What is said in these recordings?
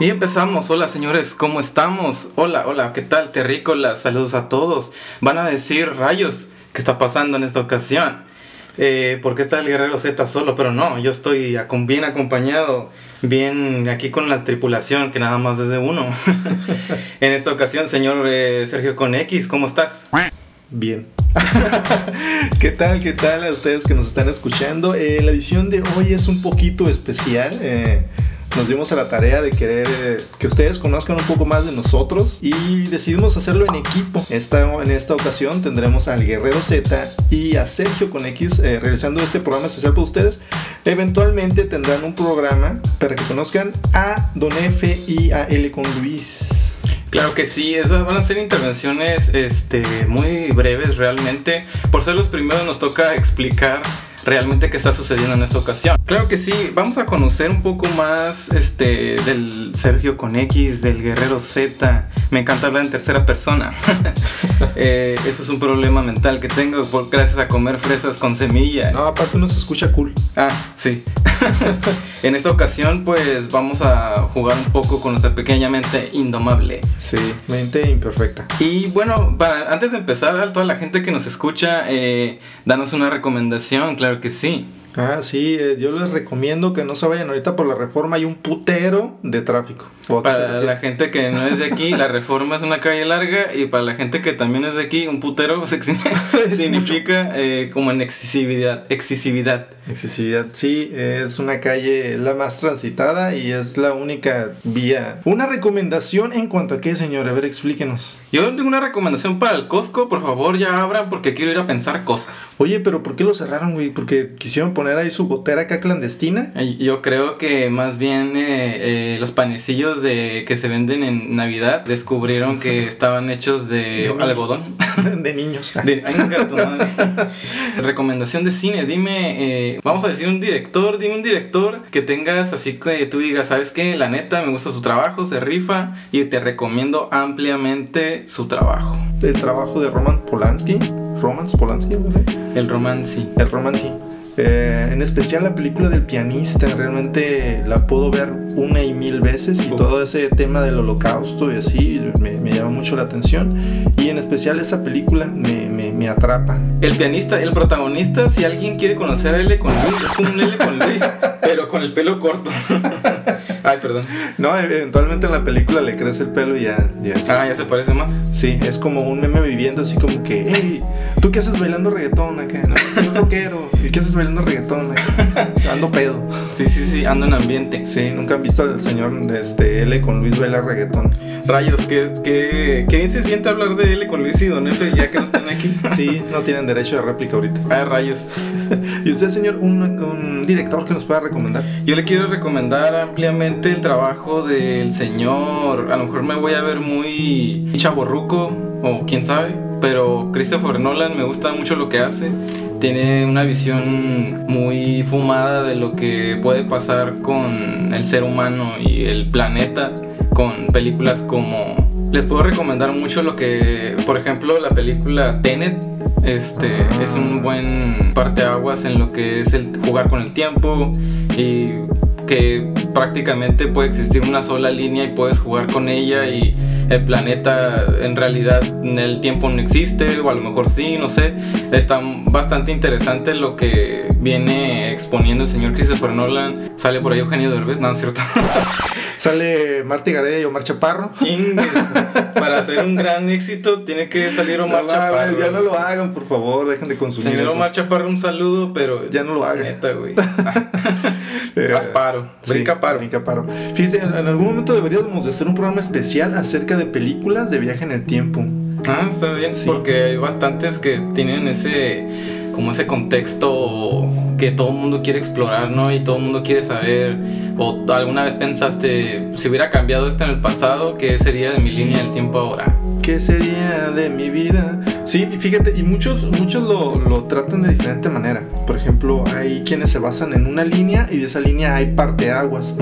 Y empezamos. Hola señores, ¿cómo estamos? Hola, hola, ¿qué tal? Terrícola, saludos a todos. Van a decir rayos, ¿qué está pasando en esta ocasión? Eh, ¿Por qué está el guerrero Z solo? Pero no, yo estoy bien acompañado, bien aquí con la tripulación, que nada más es de uno. en esta ocasión, señor eh, Sergio con X, ¿cómo estás? Bien. ¿Qué tal? ¿Qué tal a ustedes que nos están escuchando? Eh, la edición de hoy es un poquito especial. Nos dimos a la tarea de querer que ustedes conozcan un poco más de nosotros y decidimos hacerlo en equipo. Esta, en esta ocasión tendremos al Guerrero Z y a Sergio con X eh, realizando este programa especial para ustedes. Eventualmente tendrán un programa para que conozcan a Don F y a L con Luis. Claro que sí, eso van a ser intervenciones este, muy breves realmente. Por ser los primeros nos toca explicar realmente qué está sucediendo en esta ocasión. Claro que sí, vamos a conocer un poco más este, del Sergio con X, del Guerrero Z. Me encanta hablar en tercera persona. Eh, eso es un problema mental que tengo por, gracias a comer fresas con semilla. No, aparte no se escucha cool. Ah, sí. en esta ocasión pues vamos a jugar un poco con nuestra pequeña mente indomable. Sí, mente imperfecta. Y bueno, antes de empezar, a toda la gente que nos escucha, eh, danos una recomendación, claro que sí. Ah, sí, eh, yo les recomiendo que no se vayan ahorita por la reforma, hay un putero de tráfico. Para la gente que no es de aquí, la reforma es una calle larga y para la gente que también es de aquí, un putero significa eh, como en excesividad, excesividad. Excesividad, sí, es una calle la más transitada y es la única vía. Una recomendación en cuanto a qué, señor, a ver, explíquenos. Yo tengo una recomendación para el Costco, por favor, ya abran porque quiero ir a pensar cosas. Oye, pero ¿por qué lo cerraron, güey? Porque quisieron poner ahí su gotera acá clandestina. Yo creo que más bien eh, eh, los panecillos de que se venden en Navidad descubrieron que estaban hechos de, algodón. De niños. Recomendación de cine, dime, eh, vamos a decir un director, dime un director que tengas así que tú digas, ¿sabes qué? La neta, me gusta su trabajo, se rifa y te recomiendo ampliamente su trabajo. El trabajo de Roman Polanski. Roman Polanski, no sé. El romance. El romance. Eh, en especial la película del pianista, realmente la puedo ver una y mil veces y todo ese tema del holocausto y así me, llama mucho la atención. Y en especial esa película me, me, atrapa. El pianista, el protagonista, si alguien quiere conocer a L con Luis, es como un L con Luis, pero con el pelo corto. Ay, perdón. No, eventualmente en la película le crece el pelo y ya. ya ah, ya se parece más. Sí, es como un meme viviendo así como que, hey, ¿tú qué haces bailando reggaetón acá? No, rockero. ¿Y qué haces bailando reggaetón? Ando pedo. Sí, sí, sí, ando en ambiente. Sí, nunca han visto al señor este, L con Luis bailar reggaetón. Rayos, ¿qué, qué, qué bien se siente hablar de L con Luis y Don F ya que no están aquí? sí, no tienen derecho de réplica ahorita. Ah, rayos. ¿Y usted, señor, un, un director que nos pueda recomendar? Yo le quiero recomendar ampliamente el trabajo del señor, a lo mejor me voy a ver muy chaborruco o quién sabe, pero Christopher Nolan me gusta mucho lo que hace. Tiene una visión muy fumada de lo que puede pasar con el ser humano y el planeta con películas como les puedo recomendar mucho lo que, por ejemplo, la película Tenet este es un buen parteaguas en lo que es el jugar con el tiempo y que prácticamente puede existir una sola línea y puedes jugar con ella y el planeta en realidad en el tiempo no existe o a lo mejor sí, no sé. Está bastante interesante lo que viene exponiendo el señor Christopher Nolan. Sale por ahí Eugenio Derbez, no, es cierto. Sale Marty Gareda y Omar Chaparro. Para hacer un gran éxito tiene que salir Omar Chaparro. Ya no lo hagan, por favor, dejen de consumir. Señor Omar Chaparro, un saludo, pero. Ya no lo hagan. Neta, güey. paro. Brinca paro. Brinca paro. Fíjese, en, algún momento deberíamos de hacer un programa especial acerca de películas de viaje en el tiempo. Ah, está bien. Porque hay bastantes que tienen ese como ese contexto que todo el mundo quiere explorar, ¿no? Y todo el mundo quiere saber. O alguna vez pensaste, si hubiera cambiado esto en el pasado, ¿qué sería de mi línea del tiempo ahora? ¿Qué sería de mi vida? Sí, fíjate, y muchos, muchos lo, lo tratan de diferente manera. Por ejemplo, hay quienes se basan en una línea y de esa línea hay parteaguas.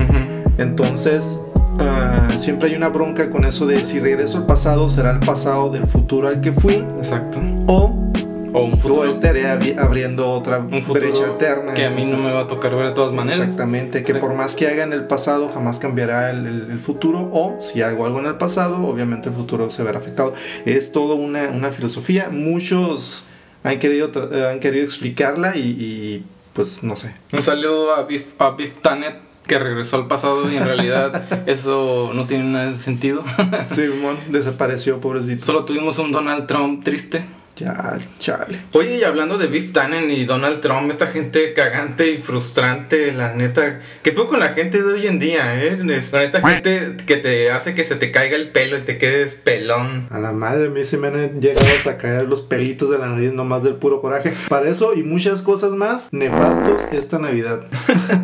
Entonces, uh, siempre hay una bronca con eso de si regreso al pasado, será el pasado del futuro al que fui. Exacto. O O un futuro. O estaría abi- abriendo otra un brecha alterna. que a mí no entonces- me va a tocar ver de todas maneras. Exactamente, que Sí. por más que haga en el pasado, jamás cambiará el, el- el futuro. O si hago algo en el pasado, obviamente el futuro se verá afectado. Es todo una, una filosofía. Muchos han querido, eh, han querido explicarla y, y, pues no sé. Un saludo a Biff, a Biff Tannen que regresó al pasado y en realidad eso no tiene nada de sentido. Simón desapareció, pobrecito. Solo tuvimos un Donald Trump triste. Ya, chale. Oye, y hablando de Biff Tannen y Donald Trump, esta gente cagante y frustrante, la neta, ¿qué poco con la gente de hoy en día, eh? Con esta gente que te hace que se te caiga el pelo y te quedes pelón. A la madre, a mí se me han llegado hasta caer los pelitos de la nariz nomás del puro coraje. Para eso y muchas cosas más nefastos esta Navidad.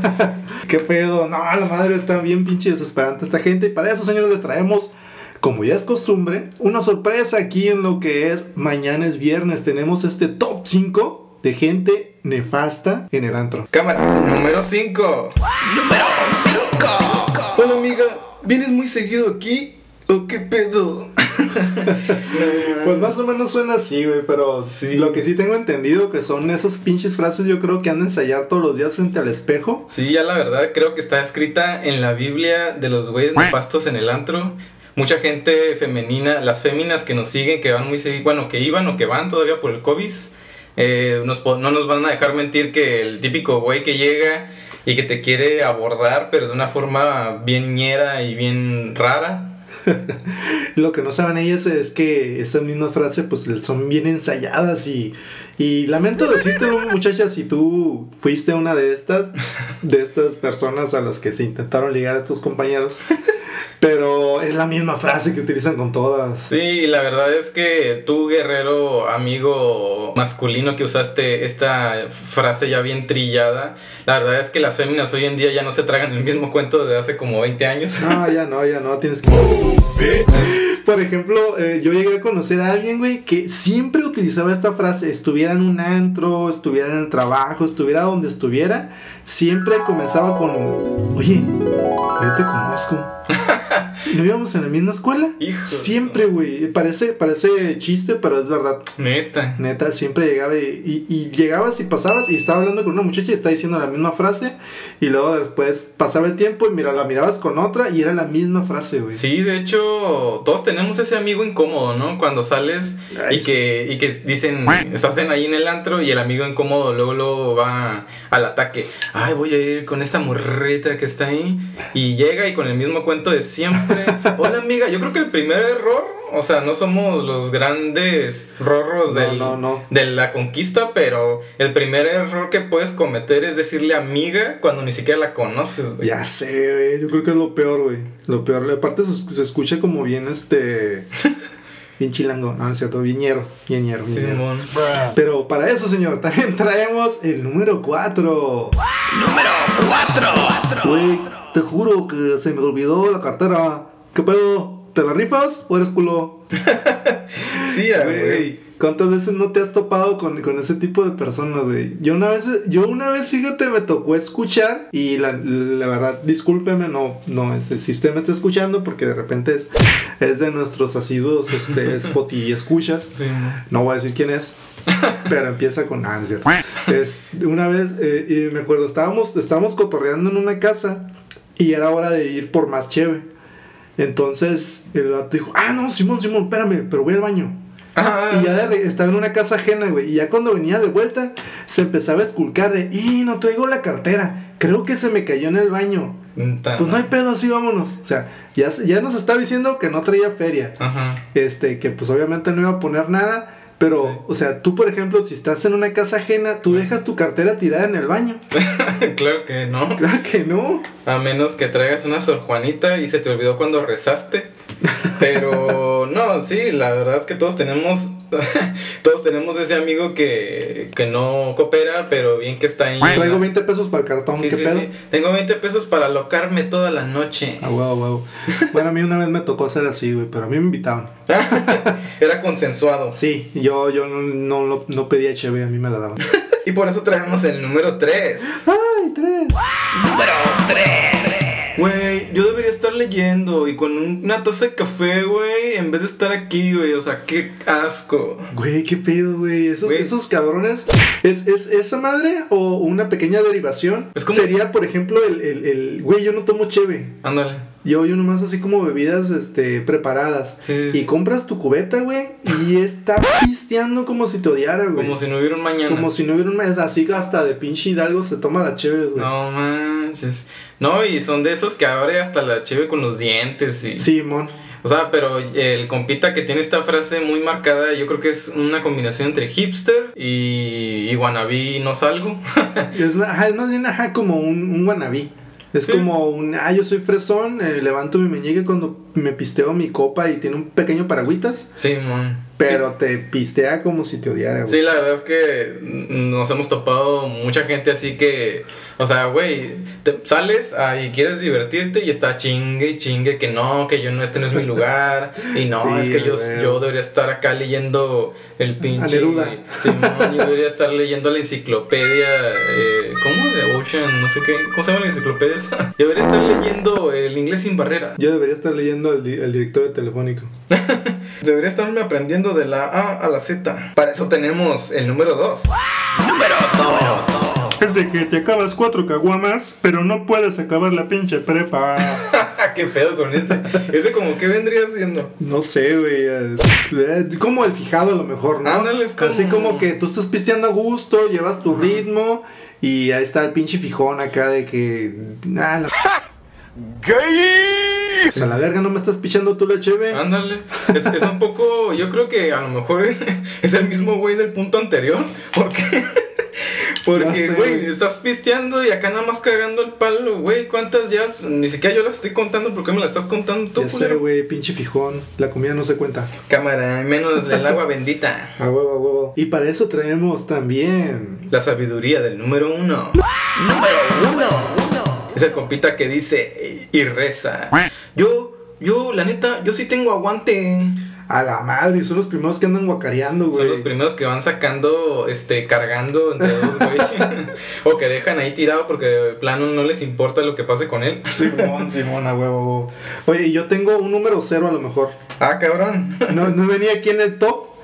¿Qué pedo? No, la madre está bien pinche desesperante esta gente. Y para eso, señores, les traemos, como ya es costumbre, una sorpresa aquí en lo que es Mañana es Viernes. Tenemos este top 5 de gente nefasta en el antro. Cámara, número 5. Número 5. Hola amiga, ¿vienes muy seguido aquí? ¿O qué pedo? Pues más o menos suena así, güey, pero Sí. lo que sí tengo entendido que son esas pinches frases yo creo que han de ensayar todos los días frente al espejo. Sí, ya la verdad creo que está escrita en la Biblia de los güeyes nefastos en el antro. Mucha gente femenina, las féminas que nos siguen, que van muy seguido, bueno, que iban o que van todavía por el COVID, eh, no nos van a dejar mentir que el típico güey que llega y que te quiere abordar, pero de una forma bien ñera y bien rara. Lo que no saben ellas es que esas mismas frases pues son bien ensayadas y, y lamento decírtelo muchachas si tú fuiste una de estas, de estas personas a las que se intentaron ligar a tus compañeros, pero es la misma frase que utilizan con todas. Sí, la verdad es que tú, guerrero, amigo masculino que usaste esta frase ya bien trillada, la verdad es que las féminas hoy en día ya no se tragan el mismo cuento de hace como 20 años. No, ya no, ya no, tienes que... Por ejemplo, eh, yo llegué a conocer a alguien, güey, que siempre utilizaba esta frase, estuviera en un antro, estuviera en el trabajo, estuviera donde estuviera, siempre comenzaba con, oye, yo te conozco. ¿No íbamos en la misma escuela? Hijo siempre, güey, parece, parece chiste, pero es verdad. Neta. Neta, siempre llegaba y, y- y llegabas y pasabas y estaba hablando con una muchacha y estaba diciendo la misma frase y luego después pasaba el tiempo y mira, la mirabas con otra y era la misma frase, güey. Sí, de hecho, todos tenemos ese amigo incómodo, ¿no? Cuando sales Ay, y que, y que dicen, estás en ahí en el antro y el amigo incómodo luego, luego va al ataque. Ay, voy a ir con esta morrita que está ahí. Y llega y con el mismo cuento de siempre. Hola, amiga. Yo creo que el primer error, o sea, no somos los grandes rorros No, del- no, no. de la conquista, pero el primer error que puedes cometer es decirle amiga cuando ni siquiera la conoces, güey. Ya sé, güey. Yo creo que es lo peor, güey. Lo peor. Aparte se, se escucha como bien este. Bien chilango. No, no es cierto. Viñero. Viñero. viñero. Simón. Pero para eso, señor, también traemos el número 4. Número 4. Güey, te juro que se me olvidó la cartera. ¿Qué pedo? ¿Te la rifas o eres culo? Sí, güey. ¿Cuántas veces no te has topado con, con ese tipo de personas, güey? Yo una vez, yo una vez, fíjate, me tocó escuchar y la, la verdad, discúlpeme, no, no, este, si usted me está escuchando porque de repente es, es de nuestros asiduos, este, spot y escuchas, Sí, no voy a decir quién es. Pero empieza con. Ah, no es cierto. Es, una vez, eh, y me acuerdo, estábamos, estábamos cotorreando en una casa y era hora de ir por más cheve. Entonces el vato dijo: Ah, no, Simón, Simón, espérame, pero voy al baño. Ah, Y ya de estaba en una casa ajena, güey. Y ya cuando venía de vuelta, se empezaba a esculcar de: ¡Y no traigo la cartera! Creo que se me cayó en el baño. Pues no hay pedo, así vámonos. O sea, ya, ya nos estaba diciendo que no traía feria Ajá. este, que pues obviamente no iba a poner nada, pero, Sí. o sea, tú por ejemplo, si estás en una casa ajena, tú dejas tu cartera tirada en el baño. claro que no. Claro que no. A menos que traigas una Sor Juanita y se te olvidó cuando rezaste. Pero no, sí, la verdad es que todos tenemos todos tenemos ese amigo que, que no coopera, pero bien que está ahí. Traigo 20 pesos para el cartón, Sí, ¿qué sí, pedo? sí. Tengo 20 pesos para alocarme toda la noche. Ah, huevo, huevo. Bueno, a mí una vez me tocó hacer así, güey, pero a mí me invitaban. Era consensuado. Sí, yo, yo no, no, no, no pedía HB, a mí me la daban. Y por eso traemos el número 3. ¡Ay, tres! Número 3. Leyendo y con una taza de café, güey, en vez de estar aquí, güey. O sea, qué asco. Güey, qué pedo, güey. Esos, Güey. esos cabrones. ¿Es, ¿Es esa madre o una pequeña derivación? Es como- Sería, por ejemplo, el, el, el- Güey, yo no tomo cheve. Ándale. Yo, yo nomás así como bebidas este, preparadas. Sí, sí, sí. Y compras tu cubeta, güey. Y está pisteando como si te odiara, güey. Como si no hubiera un mañana. Como si no hubiera un mes. Así hasta de pinche Hidalgo se toma la cheve, güey. No manches. No, y son de esos que abre hasta la cheve con los dientes y... Simón. O sea, pero el compita que tiene esta frase muy marcada, yo creo que es una combinación entre hipster y, y wannabe no salgo. Es, es más bien ajá, como un, un wannabe. Es Sí. como un, ah, yo soy fresón, eh, levanto mi meñique cuando me pisteo mi copa y tiene un pequeño paragüitas, sí, mon. Pero te pistea como si te odiara, güey. Sí, la verdad es que nos hemos topado mucha gente así que, o sea, güey, te sales ah, y quieres divertirte y está chingue y chingue que no, que yo no, este no es mi lugar y no, Sí, es que yo, yo debería estar acá leyendo el pinche... Simón, yo debería estar leyendo la enciclopedia, eh, ¿cómo? De Ocean, no sé qué, ¿cómo se llama la enciclopedia esa? Yo debería estar leyendo el inglés sin barrera. Yo debería estar leyendo al, di- al director de Telefónico. Debería estarme aprendiendo de la A a la Z. Para eso tenemos el número 2. Número 2. Es de que te acabas cuatro caguamas, pero no puedes acabar la pinche prepa. ¿Qué pedo con ese? Ese como que vendría siendo. No sé, güey. eh, eh, como el fijado a lo mejor, ¿no? Como- Así como que tú estás pisteando a gusto, llevas tu ritmo y ahí está el pinche fijón acá de que... Ah, la... O sea, la verga, no me estás pichando tú la cheve. Ándale. Es, es un poco. Yo creo que a lo mejor es, es el mismo güey del punto anterior. Porque. Porque, güey, estás pisteando y acá nada más cagando el palo, güey. ¿Cuántas ya? Ni siquiera yo las estoy contando. ¿Por qué me las estás contando tú, Ya sé, güey, pinche fijón. La comida no se cuenta. Cámara, menos el agua bendita. A huevo, a huevo. Y para eso traemos también. La sabiduría del número uno. Número 1. Es el compita que dice y reza. Yo, yo, la neta, yo sí tengo aguante. A la madre, son los primeros que andan guacareando, güey. Son los primeros que van sacando, este, cargando entre dos, güey. o que dejan ahí tirado porque de plano no les importa lo que pase con él. Simón, Simón, a huevo. Oye, yo tengo un número cero a lo mejor. Ah, cabrón. No, no venía aquí en el top.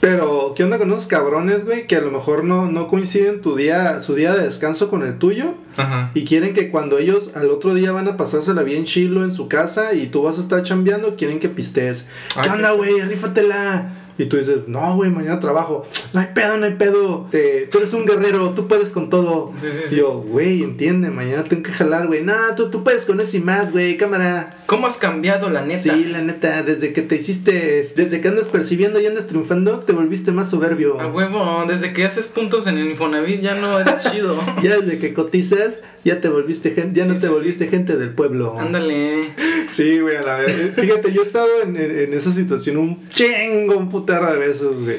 Pero, ¿qué onda con esos cabrones, güey? Que a lo mejor no, no coinciden tu día, su día de descanso con el tuyo. Ajá. Y quieren que cuando ellos al otro día van a pasársela bien chilo en su casa y tú vas a estar chambeando, quieren que pistees. ¿Qué qué- onda, güey? Rífatela. Y tú dices, no, güey, mañana trabajo. No hay pedo, no hay pedo. Te- tú eres un guerrero, tú puedes con todo. Sí, sí, sí. Y yo, güey, entiende, mañana tengo que jalar, güey. Nah, tú, tú puedes con eso y más, güey, cámara. ¿Cómo has cambiado, la neta? Sí, la neta, desde que te hiciste, desde que andas percibiendo y andas triunfando, te volviste más soberbio. A huevo, desde que haces puntos en el Infonavit ya no eres chido. Ya desde que cotizas, ya te volviste gente, ya no te volviste gente del pueblo. Ándale. Sí, güey, a la vez. Fíjate, yo he estado en, en- esa situación un chingo, un putero de veces, güey.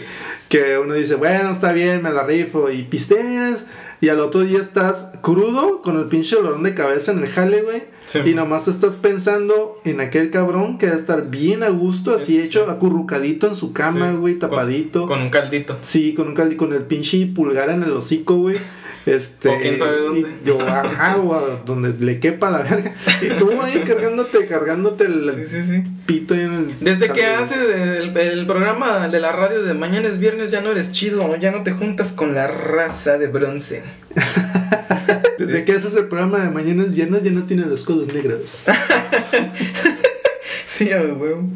Que uno dice, bueno, está bien, me la rifo. Y pisteas. Y al otro día estás crudo, con el pinche olorón de cabeza en el jale, güey. Sí. y nomás estás pensando en aquel cabrón que va a estar bien a gusto, así Sí. hecho, acurrucadito en su cama, Sí. güey, Con- tapadito. Con, un caldito. Sí, con un caldi, con el pinche pulgar en el hocico, güey. Este, O quién sabe dónde. y yo, ajá, o a donde le quepa la verga. Y tú ahí cargándote, cargándote el Sí, sí, sí. pito ahí en el. Desde que haces el, el programa de la radio de mañana es viernes ya no eres chido, ya no te juntas con la raza de bronce. Desde que haces el programa de mañana es viernes, ya no tienes los codos negros. Sí, a huevo.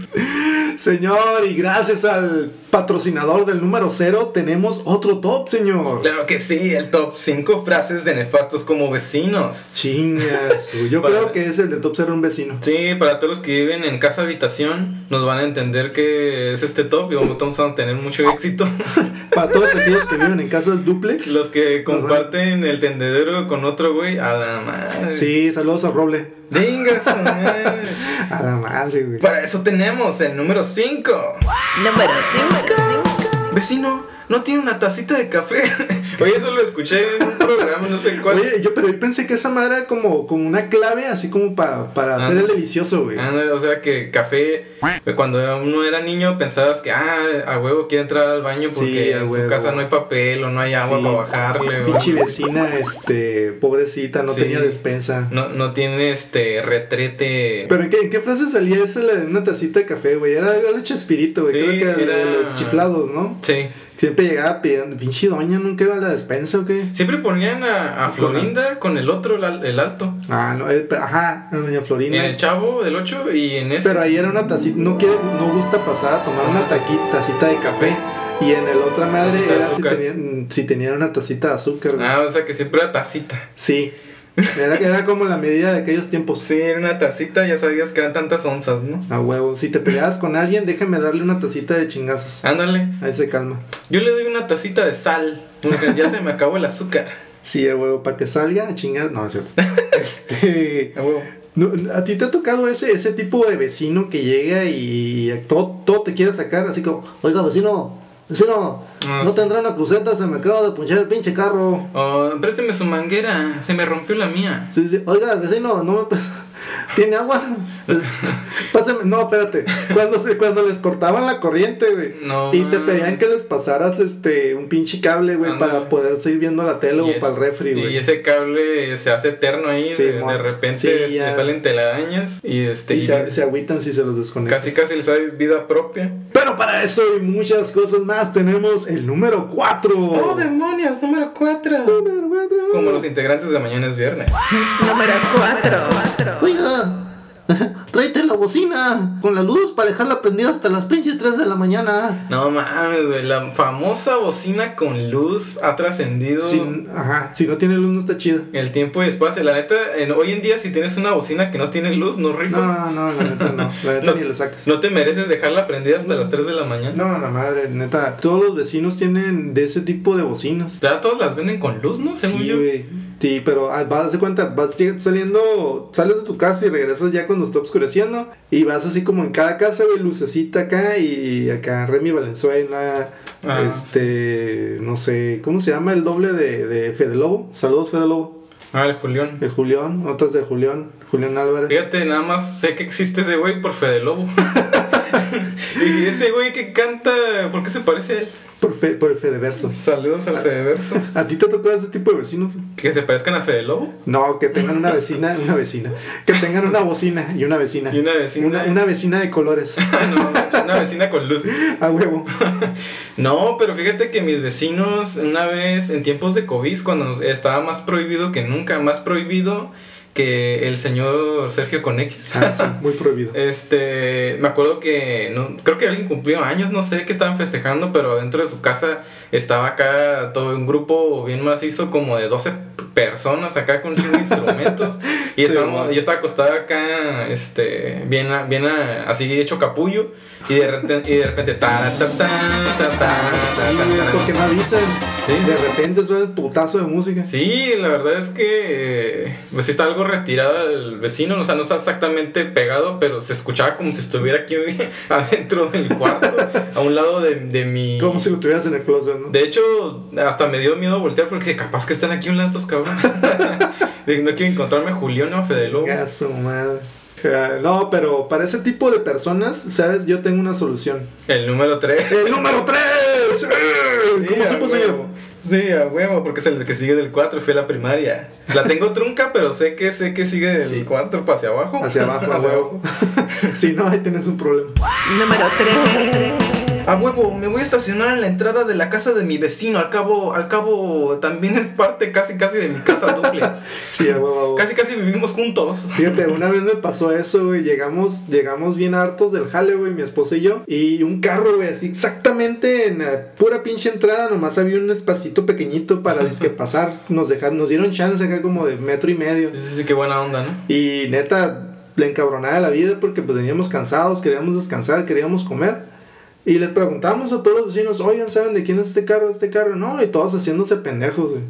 Señor, y gracias al patrocinador del número cero, tenemos otro top, señor. Claro que sí, el top 5 frases de nefastos como vecinos. Chingas. Yo Para- creo que es el del top cero un vecino. Sí, para todos los que viven en casa habitación, nos van a entender que es este top y vamos a tener mucho éxito. Para todos aquellos que viven en casas duplex. los que comparten el tendedero con otro güey, a la madre. Sí, saludos a Roble. Venga, su madre. A la madre, güey. Para eso tenemos el número 5. Número 5. Vecino, no tiene una tacita de café. Oye, eso lo escuché en un programa, no sé cuál. Oye, yo pero yo pensé que esa madre era como, como una clave así como pa- para hacer Ah. el delicioso, güey. Ah, no, o sea que café, cuando uno era niño pensabas que, ah, a huevo quiere entrar al baño porque en su casa no hay papel o no hay agua Sí, para bajarle. Pinche vecina, este, pobrecita, no Sí. tenía despensa. No, no tiene este retrete. ¿Pero en qué, en qué frase salía esa la de una tacita de café, güey? Era algo de Chespirito, güey. Sí, Creo que era, era- de los chiflados, ¿no? Sí. Siempre llegaba pidiendo, pinche doña, nunca iba a la despensa o qué. Siempre ponían a, a Florinda con el otro, el, el alto. Ah, no, eh, ajá, doña En Florinda. el chavo del 8 y en ese. Pero ahí era una tacita, no quiere, no gusta pasar a tomar una taqui- tacita de café. Y en el otra madre era si tenían, si tenían una tacita de azúcar, güey. Ah, o sea que siempre era tacita. Sí. Era, era como la medida de aquellos tiempos. Sí, era una tacita, ya sabías que eran tantas onzas, ¿no? A huevo. Si te peleabas con alguien, déjame darle una tacita de chingazos. Ándale. Ahí se calma. Yo le doy una tacita de sal, porque ya se me acabó el azúcar. Sí, a huevo, para que salga a chingar. No, es cierto. este. A huevo. no, ¿A ti te ha tocado ese, ese tipo de vecino que llega y todo, todo te quiere sacar? Así como, oiga, vecino, vecino, Ah, no sí. tendrá una cruceta, se me acaba de punchar el pinche carro. Oh, présteme su manguera, se me rompió la mía. Sí, sí, Oiga, vecino, no me. ¿Tiene agua? Pásame. No, espérate. Cuando, se, cuando les cortaban la corriente, güey. No, y te pedían que les pasaras este un pinche cable, güey, para poder seguir viendo la tele Y o es- para el refri, Y güey. ese cable se hace eterno ahí, Sí, de, de repente Sí, le salen telarañas y este Y y se, se agüitan si se los desconectas. casi casi les sale vida propia. Pero para eso y muchas cosas más tenemos el número 4. ¡Oh, demonios! Número 4. Número 4. Como los integrantes de Mañana es Viernes. Número 4. Oiga, tráete la bocina con la luz para dejarla prendida hasta las pinches 3 de la mañana. No mames, güey. La famosa bocina con luz ha trascendido ajá, si no tiene luz no está chida. el tiempo y espacio. La neta, en- hoy en día, si tienes una bocina que no tiene luz, no rifas. No, no, la neta no. La neta No. ni le sacas. No te mereces dejarla prendida hasta las 3 de la mañana. No, la madre, neta. Todos los vecinos tienen de ese tipo de bocinas. Ya todos las venden con luz, ¿no? Según Sí, yo. Sí, pero ah, vas de cuenta, vas saliendo, sales de tu casa y regresas ya cuando está oscureciendo. Y vas así como en cada casa, güey, lucecita acá y acá Remy Valenzuela. Ah, este, no sé, ¿cómo se llama el doble de, de Fede Lobo? Saludos, Fede Lobo. Ah, el Julián. El Julián, otras de Julián, Julián Álvarez. Fíjate, nada más sé que existe ese güey por Fede Lobo. y ese güey que canta, ¿por qué se parece a él? Por, fe- por el Fede Verso. Saludos al Fede Verso. ¿A ti te tocó ese tipo de vecinos? Que se parezcan a Fede Lobo. No, que tengan una vecina, una vecina. Que tengan una bocina y una vecina. Y una vecina. Una, una vecina de colores. no, una vecina con luz. A huevo. No, pero fíjate que mis vecinos, una vez en tiempos de COVID, cuando estaba más prohibido que nunca, más prohibido que el señor Sergio con X. Ah, sí, muy prohibido. Este, me acuerdo que no, creo que alguien cumplió años, no sé qué estaban festejando, pero dentro de su casa estaba acá todo un grupo bien macizo, como de 12 personas acá con chingo instrumentos. y Sí, estábamos, yo estaba acostada acá, este, bien, bien así hecho capullo, y de repente, y de repente, ta, ta, ta, ta, ta, porque no avisan. Sí, de repente suena el putazo de música. Sí, la verdad es que eh, pues sí está algo retirado el vecino, o sea, no está exactamente pegado, pero se escuchaba como si estuviera aquí adentro del cuarto, a un lado de, de mi... Como si lo tuvieras en el closet, ¿no? De hecho, hasta me dio miedo voltear porque capaz que están aquí un lado estos cabrones. No quiero encontrarme Julián o Fede Lobo. Madre. No, pero para ese tipo de personas, ¿sabes? Yo tengo una solución. El número 3. ¡El número 3! ¿Cómo supo, señor? Sí, a huevo, porque es el que sigue del 4, fui a la primaria. La tengo trunca, pero sé que sé que sigue del Sí. 4 para hacia abajo. Hacia abajo, a Hacia huevo. si no, ahí tienes un problema. Número 3. A huevo, me voy a estacionar en la entrada de la casa de mi vecino. Al cabo, al cabo, también es parte casi casi de mi casa duplex. Sí, a huevo, a huevo. Casi casi vivimos juntos. Fíjate, una vez me pasó eso, güey. Llegamos, llegamos bien hartos del jale, güey, mi esposa y yo. Y un carro, güey, así exactamente en la pura pinche entrada, nomás había un espacito pequeñito para disque pasar. Nos dejaron, nos dieron chance acá como de metro y medio. Sí, sí, sí, qué buena onda, ¿no? Y neta, le encabronaba la vida porque pues veníamos cansados, queríamos descansar, queríamos comer. Y les preguntamos a todos los vecinos, oigan, ¿saben de quién es este carro? Este carro, no, y todos haciéndose pendejos, güey.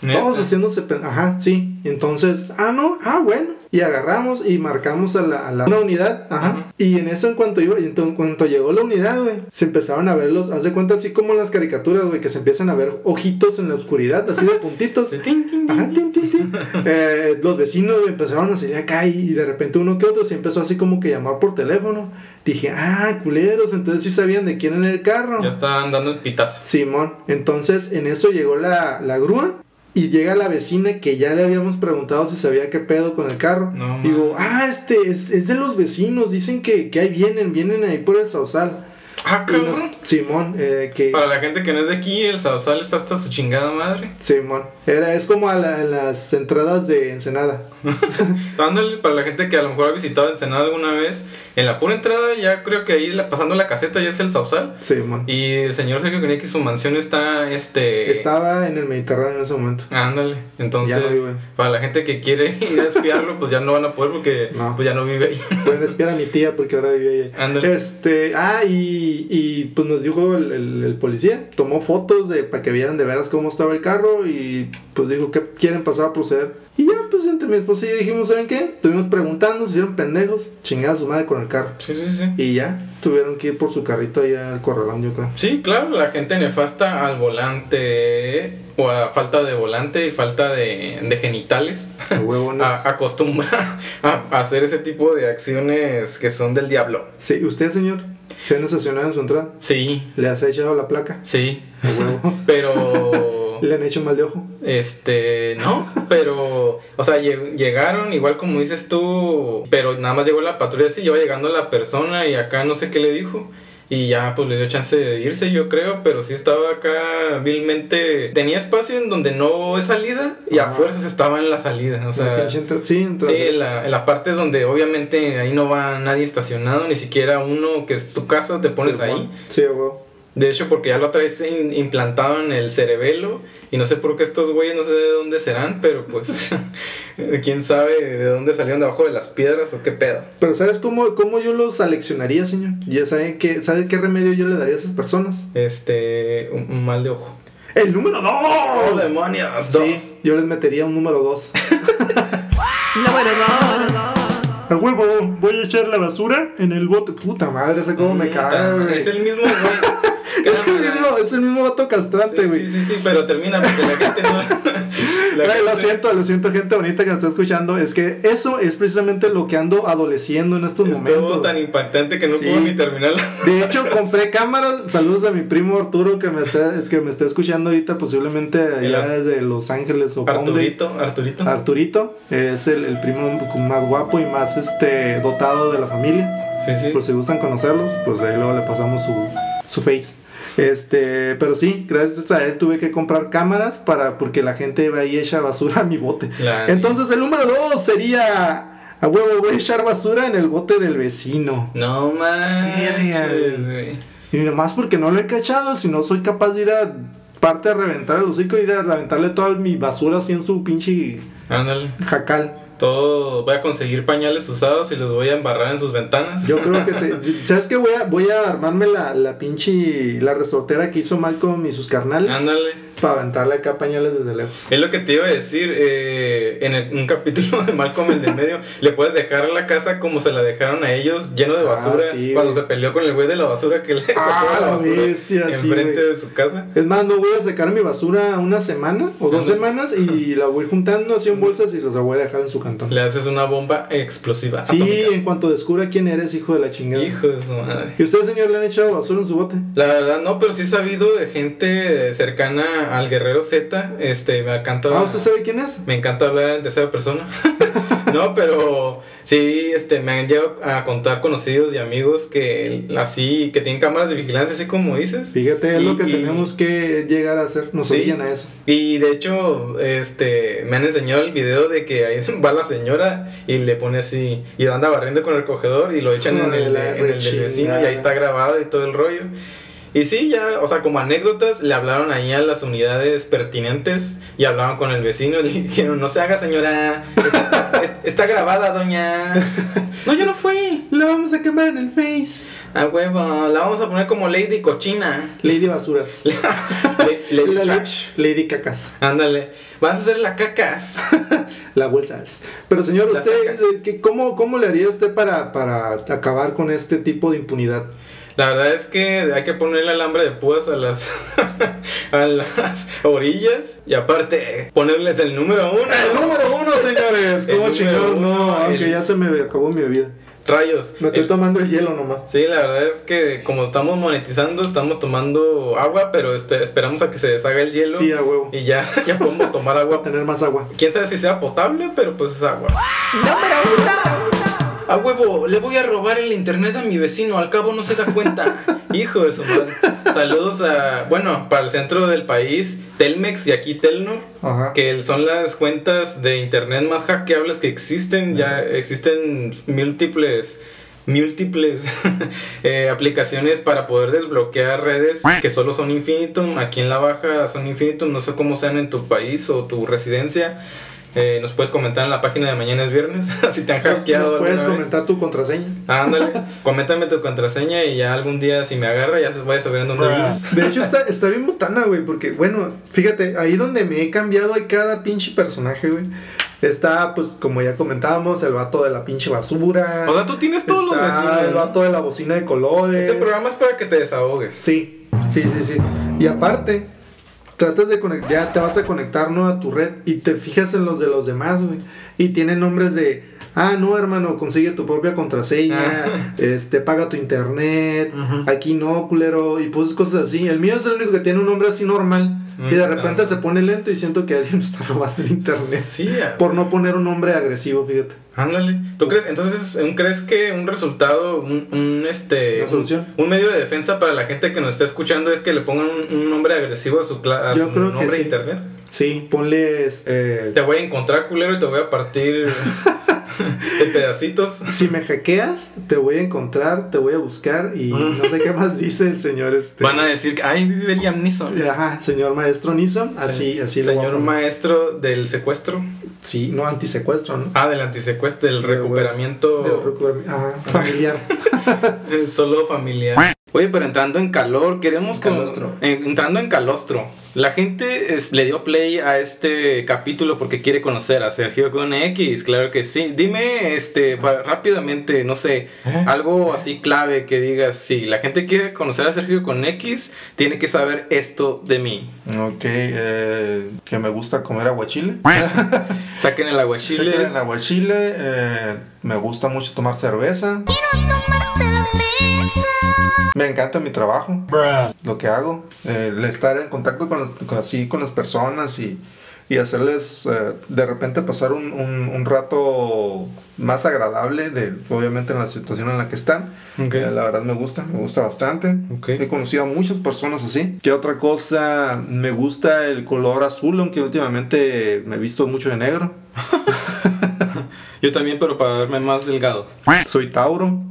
¿Neta? Todos haciéndose pendejos. Ajá, sí. Entonces, ah, no, ah, bueno. y agarramos y marcamos a la, a la- una unidad, ajá. Y en eso en cuanto iba, en to- en cuanto llegó la unidad, güey, se empezaron a ver los, haz de cuenta así como en las caricaturas, güey, que se empiezan a ver ojitos en la oscuridad, así de puntitos. Ajá, tin, tin, tin. Eh, los vecinos empezaron a salir acá y de repente uno que otro se empezó así como que llamar por teléfono. Dije, ah, culeros, entonces sí sabían de quién era el carro. Ya estaban dando el pitazo. Simón, entonces en eso llegó la, la grúa y llega la vecina que ya le habíamos preguntado si sabía qué pedo con el carro. No, Digo, ah, este es, es de los vecinos, dicen que, que ahí vienen, vienen ahí por el Sausal. Ah, nos- cabrón. Simón, eh, que... Para la gente que no es de aquí, el Sausal está hasta su chingada madre. Simón, era, es como a la- en las entradas de Ensenada. Dándole para la gente que a lo mejor ha visitado Ensenada alguna vez, en la pura entrada ya creo que ahí la- pasando la caseta ya es el Sausal. Simón. Y el señor Sergio que su mansión está, este... Estaba en el Mediterráneo en ese momento. Ándale, entonces Ya no vive. para la gente que quiere ir a espiarlo, pues ya no van a poder porque No. pues ya no vive ahí. Pueden espiar a mi tía porque ahora vive ahí. Ándale. Este, ah, y, y pues nos dijo el, el- el policía, tomó fotos de para que vieran de veras cómo estaba el carro y pues dijo que quieren pasar a proceder. Y ya, pues entre mi esposa y yo dijimos, ¿saben qué? Estuvimos preguntando, se hicieron pendejos, chingada su madre con el carro. Sí, sí, sí. Y ya, tuvieron que ir por su carrito allá al corralón, yo creo. Sí, claro, la gente nefasta al volante o a falta de volante y falta de, de genitales A acostumbra a, a hacer ese tipo de acciones que son del diablo. Sí, ¿usted, señor? ¿Se han estacionado en su entrada? Sí, ¿Le has echado la placa? sí, huevo. pero ¿Le han hecho mal de ojo? Este, no, pero, o sea, lleg- llegaron igual como dices tú, pero nada más llegó la patrulla así, iba llegando la persona y acá no sé qué le dijo. Y ya pues le dio chance de irse, yo creo, pero sí estaba acá vilmente. Tenía espacio en donde no es salida y a fuerzas estaba en la salida. O La sea, pinche entrada- sí, en la, en la parte donde obviamente ahí no va nadie estacionado, ni siquiera uno que es tu casa, te pones Sí, ahí. Sí. De hecho, porque ya lo traes in- implantado en el cerebelo. Y no sé por qué estos güeyes, no sé de dónde serán, pero pues. quién sabe de dónde salieron debajo de las piedras o qué pedo. Pero ¿sabes cómo, cómo yo los aleccionaría, señor? Ya sabe qué, ¿sabe qué remedio yo le daría a esas personas? Este. Un, un mal de ojo. ¡El número 2! ¡Oh, demonios! Dos. Sí, yo les metería un número 2. Número 2. A huevo, voy a echar la basura en el bote. Puta madre, ese cómo me caga. Es el mismo, güey. Es el mismo, es el mismo vato castrante, güey. sí, sí, sí, pero termina porque la gente no. la lo siento, lo siento, gente bonita que nos está escuchando. Es que eso es precisamente lo que ando adoleciendo en estos Estuvo momentos. tan impactante que no Sí. puedo ni terminarla. De hecho, compré cámaras. Saludos a mi primo Arturo que me está, es que me está escuchando ahorita, posiblemente allá El- desde Los Ángeles o. Arturito, Arturito. Arturito es el, el primo más guapo y más este dotado de la familia. Sí, sí. Por si gustan conocerlos, pues ahí luego le pasamos su, su face. Este, pero sí, gracias a él tuve que comprar cámaras para porque la gente iba ahí y echa basura a mi bote. La- Entonces el número dos sería a huevo voy a echar basura en el bote del vecino. No güey. Y nomás porque no lo he cachado, si no soy capaz de ir a parte a reventar el hocico y ir a reventarle toda mi basura así en su pinche Ándale. jacal. Todo, voy a conseguir pañales usados y los voy a embarrar en sus ventanas. Yo creo que sí. ¿Sabes qué? Voy a, voy a armarme la, la pinche. La resortera que hizo Malcolm y sus carnales. Ándale. Para aventarle acá pañales desde lejos. Es lo que te iba a decir, eh, en el- un capítulo de Malcolm el del medio, le puedes dejar la casa como se la dejaron a ellos, lleno de Ah, basura, sí, cuando se peleó con el güey de la basura que le Ah, la la basura bestia, sí, enfrente de su casa. Es más, no voy a sacar mi basura una semana o dos semanas y la voy juntando así en bolsas y los voy a dejar en su cantón. Le haces una bomba explosiva. Sí, atómica. en cuanto descubra quién eres, hijo de la chingada. Hijo de su madre. ¿Y usted, señor, le han echado basura en su bote? La verdad no, pero sí he sabido de gente cercana al Guerrero Z, este, me encanta... Ah, ¿usted sabe quién es? Me encanta hablar en tercera persona. no, pero sí, este, me han llegado a contar conocidos y amigos que así, que tienen cámaras de vigilancia, así como dices. Fíjate, es Y- lo que y- tenemos que llegar a hacer. Nos Sí. a eso. Y de hecho, este, me han enseñado el video de que ahí va la señora y le pone así, y anda barriendo con el cogedor y lo echan en el, en el del vecino y ahí está grabado y todo el rollo. Y sí, ya, o sea, como anécdotas, le hablaron ahí a las unidades pertinentes y hablaron con el vecino y le dijeron, no se haga señora, está, es- está grabada doña. No, yo no fui. La vamos a quemar en el Face. A huevo, la vamos a poner como Lady Cochina. Lady Basuras. Le- Lady La- Trash. Lady Cacas. Ándale, vas a hacer la cacas. La bolsa. Pero señor, usted, eh, ¿qué- cómo, ¿cómo le haría usted para, para acabar con este tipo de impunidad? La verdad es que hay que ponerle alambre de púas a las, a las orillas y aparte ponerles el número uno. El número uno, señores. ¿Cómo chingados? uno, No, aunque el- ya se me acabó mi bebida. Rayos. Me estoy El- tomando el hielo nomás. Sí, la verdad es que como estamos monetizando, estamos tomando agua, pero este, esperamos a que se deshaga el hielo. Sí, a huevo. Y ya, ya podemos tomar agua. tener más agua. Quién sabe si sea potable, pero pues es agua. Número uno. A huevo, le voy a robar el internet a mi vecino, al cabo no se da cuenta. Hijo de su madre. Saludos a, bueno, para el centro del país, Telmex y aquí Telnor, Ajá. que son las cuentas de internet más hackeables que existen. Ya existen múltiples múltiples eh, aplicaciones para poder desbloquear redes que solo son infinitum. Aquí en la baja son infinitum, no sé cómo sean en tu país o tu residencia. Eh, nos puedes comentar en la página de mañana es viernes si te han hackeado. ¿Nos puedes alguna vez. comentar tu contraseña? Ándale, coméntame tu contraseña y ya algún día si me agarra ya se voy a saber en dónde vives. De hecho, está, está bien botana, güey, porque, bueno, fíjate, ahí donde me he cambiado hay cada pinche personaje, güey. Está, pues, como ya comentábamos, el vato de la pinche basura. O sea, tú tienes todos los está vecinos. el vato de la bocina de colores. Este programa es para que te desahogues. Sí, sí, sí, sí. Y aparte, tratas de conectar, ya te vas a conectar, ¿no? A tu red y te fijas en los de los demás, güey. Y tienen nombres de, ah, no, hermano, consigue tu propia contraseña, Ah. este, paga tu internet, aquí no, culero, y pues cosas así. El mío es el único que tiene un nombre así normal. Y de repente se pone lento y siento que alguien me está robando el internet. Sí, Por no poner un nombre agresivo, fíjate. ándale. ¿Tú crees? Entonces, ¿un- ¿crees que un resultado, un, un, este, un, solución. un medio de defensa para la gente que nos está escuchando es que le pongan un, un nombre agresivo a su, cla- a Yo su creo que nombre de internet? Sí, ponles... eh, Te voy a encontrar, culero, y te voy a partir de pedacitos. Si me hackeas, te voy a encontrar, te voy a buscar y no sé qué más dice el señor este. Van a decir, que, ay, vive Liam Neeson. Ajá, señor maestro Nison, así, así lo voy a Señor maestro del secuestro. Sí, no antisecuestro, ¿no? Ah, del antisecuestro, del Sí, recuperamiento De recuper- Ajá, familiar. solo familiar. Oye, pero entrando en calor, queremos como- Calostro. en- entrando en calostro. La gente es- le dio play a este capítulo porque quiere conocer a Sergio con X, claro que sí. Dime, este, rápidamente, no sé, algo así clave que digas, si la gente quiere conocer a Sergio con X, tiene que saber esto de mí. Ok, eh, que me gusta comer aguachile. Saquen el aguachile. Sé que en aguachile eh, me gusta mucho tomar cerveza. Me encanta mi trabajo. Bruh. lo que hago, eh, el estar en contacto con, las, con- así con las personas y, y hacerles eh, de repente pasar un, un- un rato más agradable, de, obviamente en la situación en la que están. Ok. Eh, la verdad me gusta, me gusta bastante. He conocido a muchas personas así. ¿Qué otra cosa? Me gusta el color azul, aunque últimamente me he visto mucho de negro. Yo también, pero para verme más delgado. Soy Tauro.